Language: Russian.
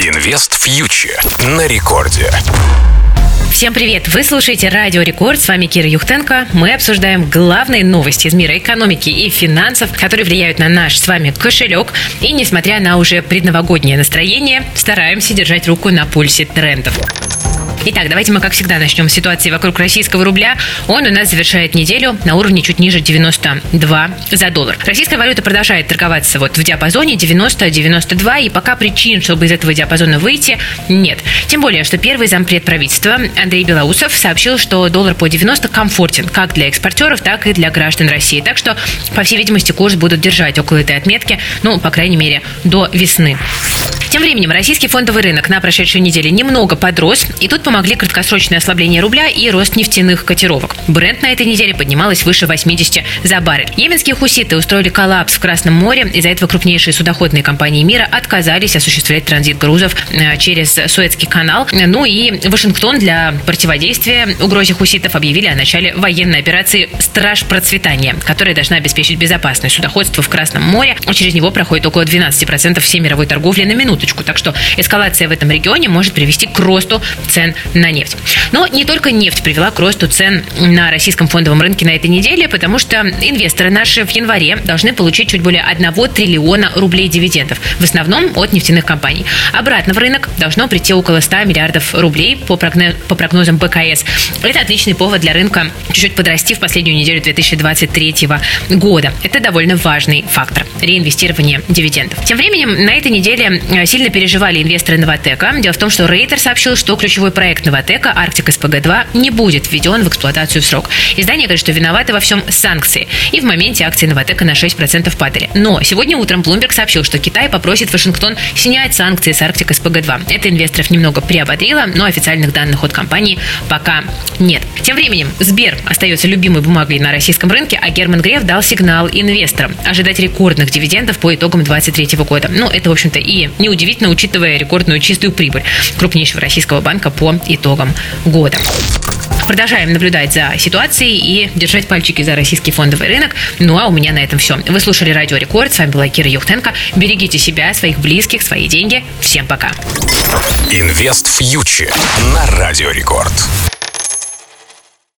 Инвест фьючер на рекорде. Всем привет! Вы слушаете Радио Рекорд. С вами Кира Юхтенко. Мы обсуждаем главные новости из мира экономики и финансов, которые влияют на наш с вами кошелек. И несмотря на уже предновогоднее настроение, стараемся держать руку на пульсе трендов. Итак, давайте мы, как всегда, начнем с ситуации вокруг российского рубля. Он у нас завершает неделю на уровне чуть ниже 92 за доллар. Российская валюта продолжает торговаться вот в диапазоне 90-92, и пока причин, чтобы из этого диапазона выйти, нет. Тем более, что первый зампред правительства Андрей Белоусов сообщил, что доллар по 90 комфортен как для экспортеров, так и для граждан России. Так что, по всей видимости, курс будут держать около этой отметки, ну, по крайней мере, до весны. Тем временем российский фондовый рынок на прошедшей неделе немного подрос, и тут помогли краткосрочное ослабление рубля и рост нефтяных котировок. Бренд на этой неделе поднималась выше 80 за баррель. Йеменские хуситы устроили коллапс в Красном море. Из-за этого крупнейшие судоходные компании мира отказались осуществлять транзит грузов э, через Суэцкий канал. Ну и Вашингтон для противодействия угрозе хуситов объявили о начале военной операции «Страж процветания», которая должна обеспечить безопасное судоходство в Красном море. Через него проходит около 12% всей мировой торговли на минуту минуточку. Так что эскалация в этом регионе может привести к росту цен на нефть. Но не только нефть привела к росту цен на российском фондовом рынке на этой неделе, потому что инвесторы наши в январе должны получить чуть более 1 триллиона рублей дивидендов, в основном от нефтяных компаний. Обратно в рынок должно прийти около 100 миллиардов рублей по, прогнозам БКС. Это отличный повод для рынка чуть-чуть подрасти в последнюю неделю 2023 года. Это довольно важный фактор реинвестирования дивидендов. Тем временем на этой неделе э, сильно переживали инвесторы Новотека. Дело в том, что Рейтер сообщил, что ключевой проект Новотека Арктик СПГ-2 не будет введен в эксплуатацию в срок. Издание говорит, что виноваты во всем санкции. И в моменте акции Новотека на 6% падали. Но сегодня утром Bloomberg сообщил, что Китай попросит Вашингтон снять санкции с Арктик СПГ-2. Это инвесторов немного приободрило, но официальных данных от компании пока нет. Тем временем Сбер остается любимой бумагой на российском рынке, а Герман Греф дал сигнал инвесторам ожидать рекордных дивидендов по итогам 2023 года. Ну, это, в общем-то, и не удивительно, учитывая рекордную чистую прибыль крупнейшего российского банка по итогам года. Продолжаем наблюдать за ситуацией и держать пальчики за российский фондовый рынок. Ну а у меня на этом все. Вы слушали Радио Рекорд. С вами была Кира Юхтенко. Берегите себя, своих близких, свои деньги. Всем пока. Инвест фьючер на Радио Рекорд.